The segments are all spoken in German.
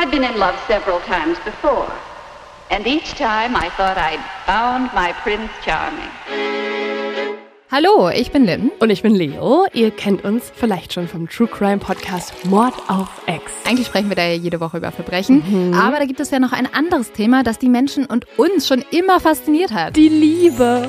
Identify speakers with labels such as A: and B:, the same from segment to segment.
A: I'd been in love several times before, and each time I thought I'd found my Prince Charming.
B: Hallo, ich bin Lynn.
C: Und ich bin Leo. Ihr kennt uns vielleicht schon vom True Crime Podcast Mord auf Ex.
B: Eigentlich sprechen wir da ja jede Woche über Verbrechen. Mhm. Aber da gibt es ja noch ein anderes Thema, das die Menschen und uns schon immer fasziniert hat.
C: Die Liebe.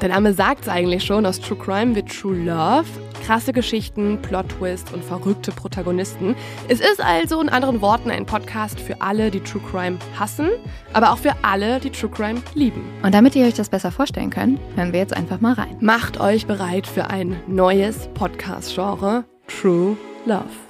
C: Der Name sagt es eigentlich schon. Aus True Crime wird True Love krasse Geschichten, Plot-Twist und verrückte Protagonisten. Es ist also in anderen Worten ein Podcast für alle, die True Crime hassen, aber auch für alle, die True Crime lieben.
B: Und damit ihr euch das besser vorstellen könnt, hören wir jetzt einfach mal rein.
C: Macht euch bereit für ein neues Podcast-Genre, True Love.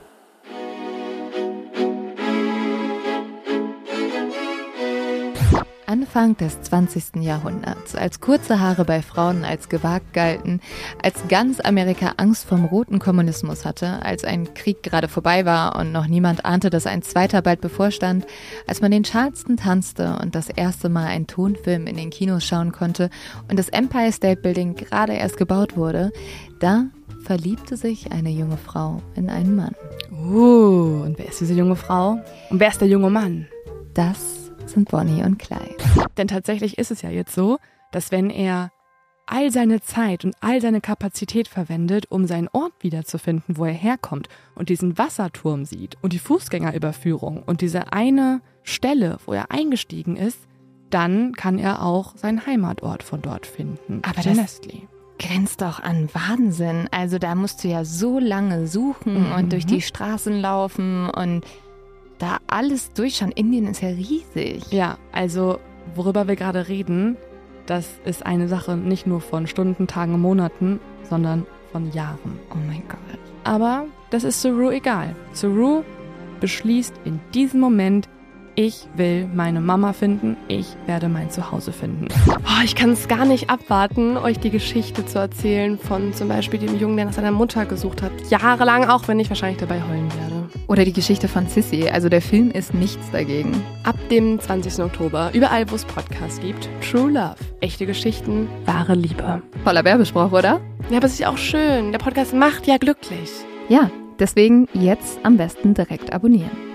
B: Anfang des 20. Jahrhunderts, als kurze Haare bei Frauen als gewagt galten, als ganz Amerika Angst vom roten Kommunismus hatte, als ein Krieg gerade vorbei war und noch niemand ahnte, dass ein zweiter bald bevorstand, als man den Charleston tanzte und das erste Mal einen Tonfilm in den Kinos schauen konnte und das Empire State Building gerade erst gebaut wurde, da verliebte sich eine junge Frau in einen Mann.
C: Uh, und wer ist diese junge Frau? Und wer ist der junge Mann?
B: Das sind Bonnie und Clyde.
C: Denn tatsächlich ist es ja jetzt so, dass wenn er all seine Zeit und all seine Kapazität verwendet, um seinen Ort wiederzufinden, wo er herkommt und diesen Wasserturm sieht und die Fußgängerüberführung und diese eine Stelle, wo er eingestiegen ist, dann kann er auch seinen Heimatort von dort finden.
B: Aber das grenzt doch an Wahnsinn. Also da musst du ja so lange suchen mhm. und durch die Straßen laufen und da alles durchschauen. Indien ist ja riesig.
C: Ja, also worüber wir gerade reden, das ist eine Sache nicht nur von Stunden, Tagen, Monaten, sondern von Jahren.
B: Oh mein Gott.
C: Aber das ist Saru egal. Saru beschließt in diesem Moment, ich will meine Mama finden, ich werde mein Zuhause finden. Oh, ich kann es gar nicht abwarten, euch die Geschichte zu erzählen von zum Beispiel dem Jungen, der nach seiner Mutter gesucht hat. Jahrelang, auch wenn ich wahrscheinlich dabei heulen werde.
B: Oder die Geschichte von Sissy. Also der Film ist nichts dagegen.
C: Ab dem 20. Oktober, überall wo es Podcasts gibt, True Love. Echte Geschichten, wahre Liebe.
B: Voller Werbespruch, oder?
C: Ja, aber es ist ja auch schön. Der Podcast macht ja glücklich.
B: Ja, deswegen jetzt am besten direkt abonnieren.